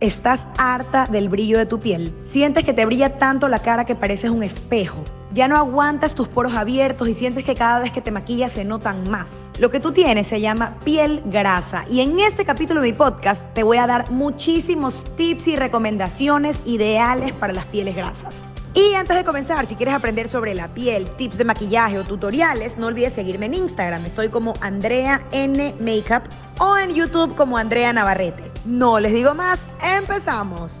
¿Estás harta del brillo de tu piel? ¿Sientes que te brilla tanto la cara que pareces un espejo? Ya no aguantas tus poros abiertos y sientes que cada vez que te maquillas se notan más. Lo que tú tienes se llama piel grasa y en este capítulo de mi podcast te voy a dar muchísimos tips y recomendaciones ideales para las pieles grasas. Y antes de comenzar, si quieres aprender sobre la piel, tips de maquillaje o tutoriales, no olvides seguirme en Instagram. Estoy como Andrea N Makeup o en YouTube como Andrea Navarrete. No les digo más, empezamos.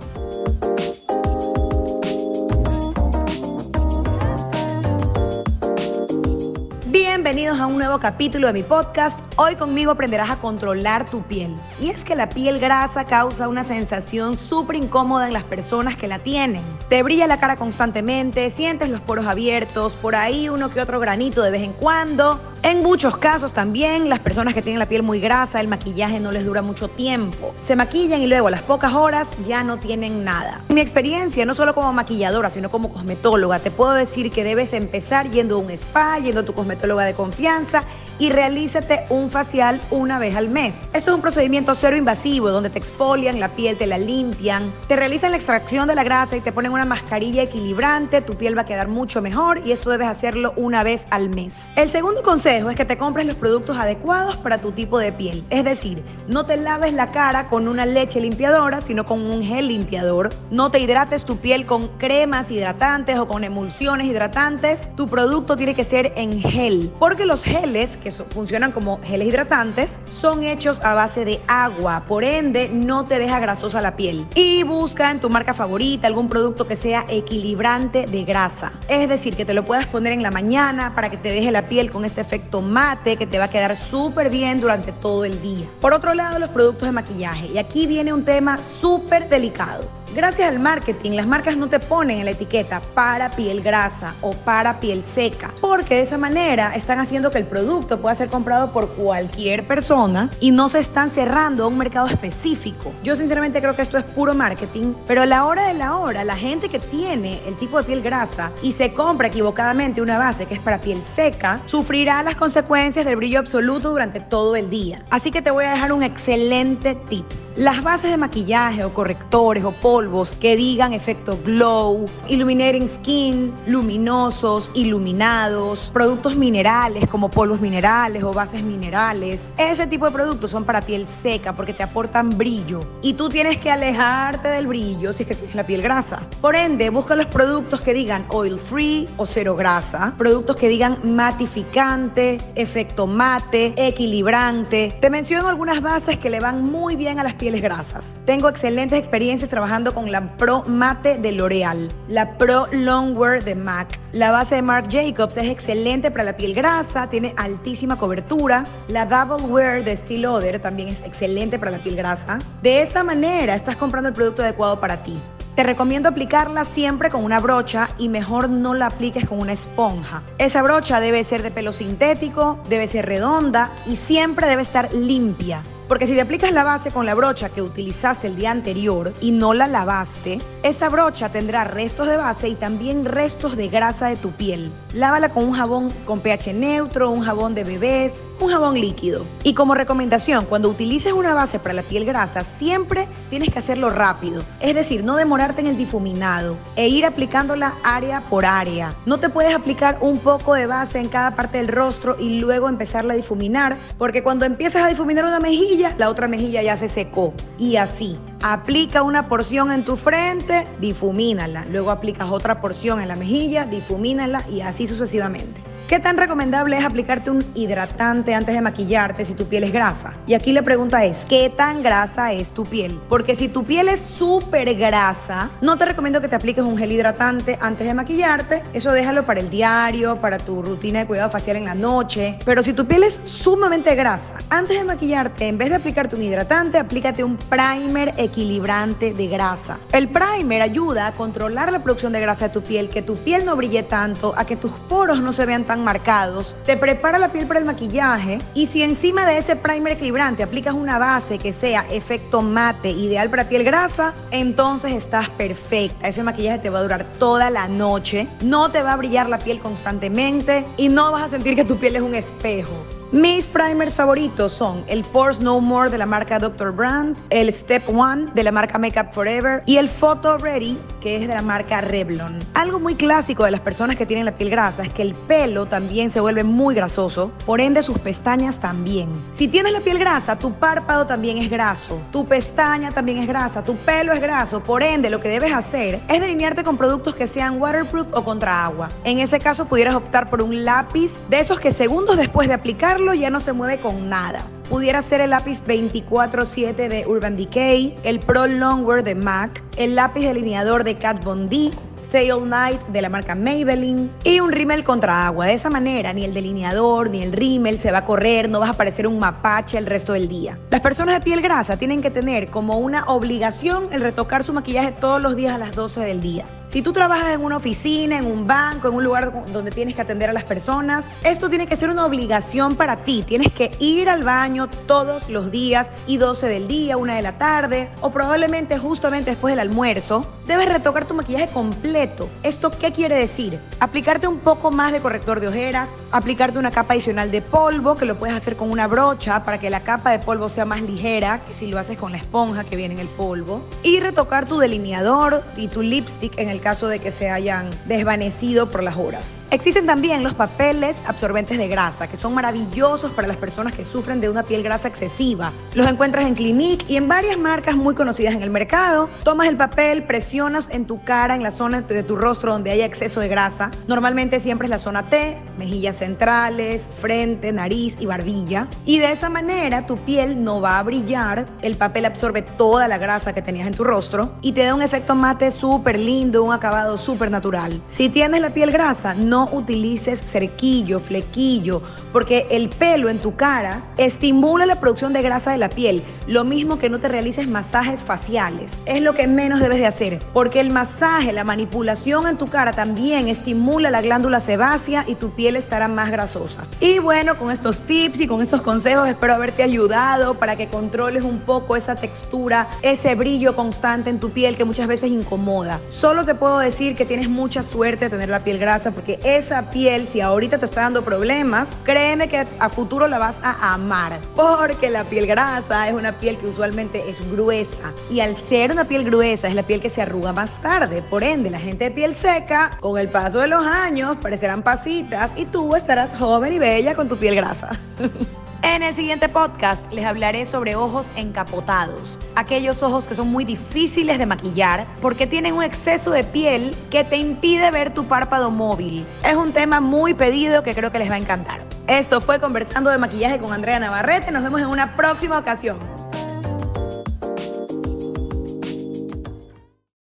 Bienvenidos a un nuevo capítulo de mi podcast. Hoy conmigo aprenderás a controlar tu piel. Y es que la piel grasa causa una sensación súper incómoda en las personas que la tienen. Te brilla la cara constantemente, sientes los poros abiertos, por ahí uno que otro granito de vez en cuando en muchos casos también las personas que tienen la piel muy grasa, el maquillaje no les dura mucho tiempo. Se maquillan y luego a las pocas horas ya no tienen nada. En mi experiencia, no solo como maquilladora, sino como cosmetóloga, te puedo decir que debes empezar yendo a un spa, yendo a tu cosmetóloga de confianza y realízate un facial una vez al mes. Esto es un procedimiento cero invasivo donde te exfolian la piel, te la limpian, te realizan la extracción de la grasa y te ponen una mascarilla equilibrante, tu piel va a quedar mucho mejor y esto debes hacerlo una vez al mes. El segundo consejo es que te compres los productos adecuados para tu tipo de piel. Es decir, no te laves la cara con una leche limpiadora, sino con un gel limpiador. No te hidrates tu piel con cremas hidratantes o con emulsiones hidratantes. Tu producto tiene que ser en gel, porque los geles que funcionan como geles hidratantes, son hechos a base de agua, por ende no te deja grasosa la piel. Y busca en tu marca favorita algún producto que sea equilibrante de grasa, es decir, que te lo puedas poner en la mañana para que te deje la piel con este efecto mate que te va a quedar súper bien durante todo el día. Por otro lado, los productos de maquillaje, y aquí viene un tema súper delicado. Gracias al marketing, las marcas no te ponen en la etiqueta para piel grasa o para piel seca, porque de esa manera están haciendo que el producto pueda ser comprado por cualquier persona y no se están cerrando a un mercado específico. Yo sinceramente creo que esto es puro marketing, pero a la hora de la hora, la gente que tiene el tipo de piel grasa y se compra equivocadamente una base que es para piel seca, sufrirá las consecuencias del brillo absoluto durante todo el día. Así que te voy a dejar un excelente tip. Las bases de maquillaje o correctores o polvos que digan efecto glow, illuminating skin, luminosos, iluminados, productos minerales como polvos minerales o bases minerales. Ese tipo de productos son para piel seca porque te aportan brillo y tú tienes que alejarte del brillo si es que tienes la piel grasa. Por ende, busca los productos que digan oil free o cero grasa, productos que digan matificante, efecto mate, equilibrante. Te menciono algunas bases que le van muy bien a las pieles grasas. Tengo excelentes experiencias trabajando con la Pro Mate de L'Oreal, la Pro Longwear de MAC. La base de Marc Jacobs es excelente para la piel grasa, tiene altísima cobertura. La Double Wear de Steel Lauder también es excelente para la piel grasa. De esa manera estás comprando el producto adecuado para ti. Te recomiendo aplicarla siempre con una brocha y mejor no la apliques con una esponja. Esa brocha debe ser de pelo sintético, debe ser redonda y siempre debe estar limpia. Porque si te aplicas la base con la brocha que utilizaste el día anterior y no la lavaste, esa brocha tendrá restos de base y también restos de grasa de tu piel. Lávala con un jabón con pH neutro, un jabón de bebés, un jabón líquido. Y como recomendación, cuando utilices una base para la piel grasa, siempre tienes que hacerlo rápido. Es decir, no demorarte en el difuminado e ir aplicándola área por área. No te puedes aplicar un poco de base en cada parte del rostro y luego empezarla a difuminar, porque cuando empiezas a difuminar una mejilla, la otra mejilla ya se secó. Y así, aplica una porción en tu frente, difumínala. Luego aplicas otra porción en la mejilla, difumínala y así sucesivamente. ¿Qué tan recomendable es aplicarte un hidratante antes de maquillarte si tu piel es grasa? Y aquí la pregunta es, ¿qué tan grasa es tu piel? Porque si tu piel es súper grasa, no te recomiendo que te apliques un gel hidratante antes de maquillarte. Eso déjalo para el diario, para tu rutina de cuidado facial en la noche. Pero si tu piel es sumamente grasa, antes de maquillarte, en vez de aplicarte un hidratante, aplícate un primer equilibrante de grasa. El primer ayuda a controlar la producción de grasa de tu piel, que tu piel no brille tanto, a que tus poros no se vean tan marcados, te prepara la piel para el maquillaje y si encima de ese primer equilibrante aplicas una base que sea efecto mate, ideal para piel grasa, entonces estás perfecta. Ese maquillaje te va a durar toda la noche, no te va a brillar la piel constantemente y no vas a sentir que tu piel es un espejo. Mis primers favoritos son el Pores No More de la marca Dr. Brand, el Step One de la marca Makeup Forever y el Photo Ready que es de la marca Revlon. Algo muy clásico de las personas que tienen la piel grasa es que el pelo también se vuelve muy grasoso, por ende sus pestañas también. Si tienes la piel grasa, tu párpado también es graso, tu pestaña también es grasa, tu pelo es graso, por ende lo que debes hacer es delinearte con productos que sean waterproof o contra agua. En ese caso pudieras optar por un lápiz de esos que segundos después de aplicarlo ya no se mueve con nada pudiera ser el lápiz 24-7 de Urban Decay, el Pro Longwear de MAC, el lápiz delineador de Kat Von D, Stay All Night de la marca Maybelline y un rímel contra agua. De esa manera, ni el delineador ni el rímel se va a correr, no vas a parecer un mapache el resto del día. Las personas de piel grasa tienen que tener como una obligación el retocar su maquillaje todos los días a las 12 del día. Si tú trabajas en una oficina, en un banco, en un lugar donde tienes que atender a las personas, esto tiene que ser una obligación para ti. Tienes que ir al baño todos los días y 12 del día, una de la tarde o probablemente justamente después del almuerzo. Debes retocar tu maquillaje completo. ¿Esto qué quiere decir? Aplicarte un poco más de corrector de ojeras, aplicarte una capa adicional de polvo que lo puedes hacer con una brocha para que la capa de polvo sea más ligera que si lo haces con la esponja que viene en el polvo y retocar tu delineador y tu lipstick en el caso de que se hayan desvanecido por las horas. Existen también los papeles absorbentes de grasa, que son maravillosos para las personas que sufren de una piel grasa excesiva. Los encuentras en Clinique y en varias marcas muy conocidas en el mercado. Tomas el papel, presionas en tu cara, en la zona de tu rostro donde haya exceso de grasa. Normalmente siempre es la zona T, mejillas centrales, frente, nariz y barbilla. Y de esa manera tu piel no va a brillar, el papel absorbe toda la grasa que tenías en tu rostro y te da un efecto mate súper lindo, un acabado súper natural. Si tienes la piel grasa, no utilices cerquillo, flequillo, porque el pelo en tu cara estimula la producción de grasa de la piel, lo mismo que no te realices masajes faciales. Es lo que menos debes de hacer, porque el masaje, la manipulación en tu cara también estimula la glándula sebácea y tu piel estará más grasosa. Y bueno, con estos tips y con estos consejos espero haberte ayudado para que controles un poco esa textura, ese brillo constante en tu piel que muchas veces incomoda. Solo te puedo decir que tienes mucha suerte de tener la piel grasa porque esa piel, si ahorita te está dando problemas, créeme que a futuro la vas a amar. Porque la piel grasa es una piel que usualmente es gruesa. Y al ser una piel gruesa es la piel que se arruga más tarde. Por ende, la gente de piel seca, con el paso de los años, parecerán pasitas y tú estarás joven y bella con tu piel grasa. En el siguiente podcast les hablaré sobre ojos encapotados, aquellos ojos que son muy difíciles de maquillar porque tienen un exceso de piel que te impide ver tu párpado móvil. Es un tema muy pedido que creo que les va a encantar. Esto fue Conversando de Maquillaje con Andrea Navarrete. Nos vemos en una próxima ocasión.